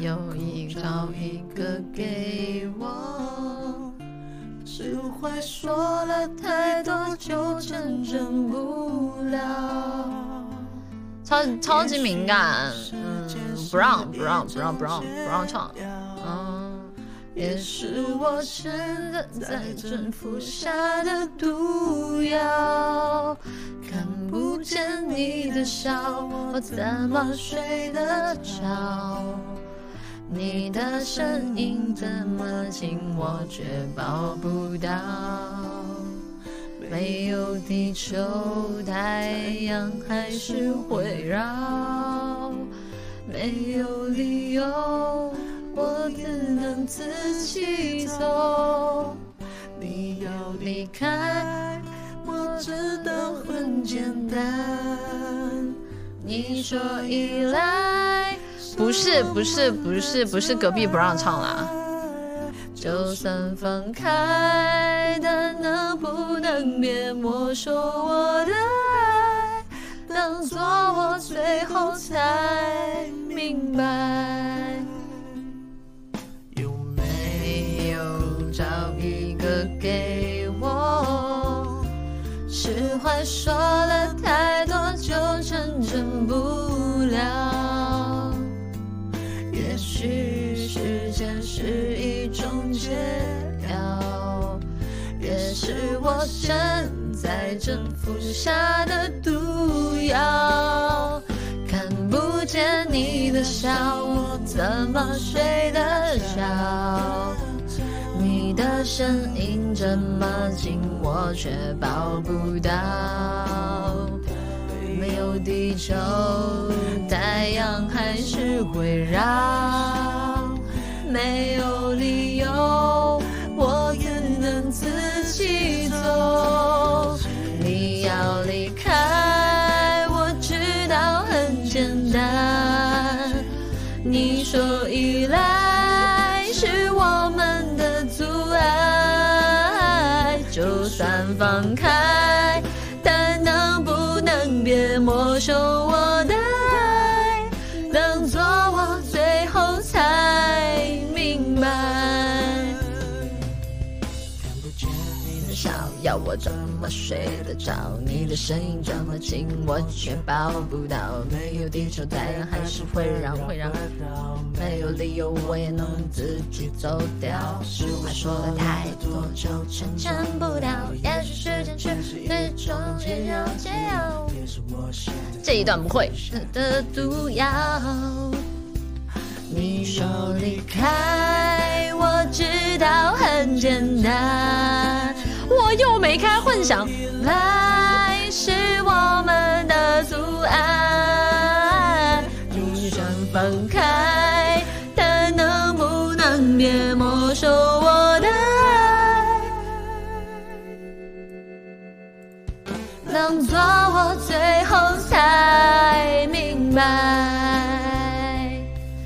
有一找一个给我。释怀说了太多，就成真不了。超超级敏感，嗯，不让不让不让不让不让唱，嗯，也是我真的在征服下的毒药。看不见你的笑，我怎么睡得着？你的声音这么近，我却抱不到。没有地球，太阳还是会绕。没有理由，我只能自己走。你要离开，我知道很简单。你说依赖。不是不是不是不是隔壁不让唱啦。就算分开，但能不能别没收我的爱？当作我最后才明白。有没有找一个给我？释怀说是一种解药，也是我现在征服下的毒药。看不见你的笑，我怎么睡得着？你的声音这么近，我却抱不到。没有地球，太阳还是会绕。没有理由，我也能自己走。你要离开，我知道很简单。你说依赖是我们的阻碍，就算放开。但能不能别没收我的要我怎么睡得着？你的声音这么近，我却抱不到。没有地球，太阳还是会让会让。没有理由，我也能自己走掉。实话说了太多，就成真不了。也许时间却是一种解药，解药。这一段不会。的毒药。你说离开，我知道很简单。开混响，爱是我们的阻碍。就算分开，但能不能别没收我的爱？当作我最后才明白。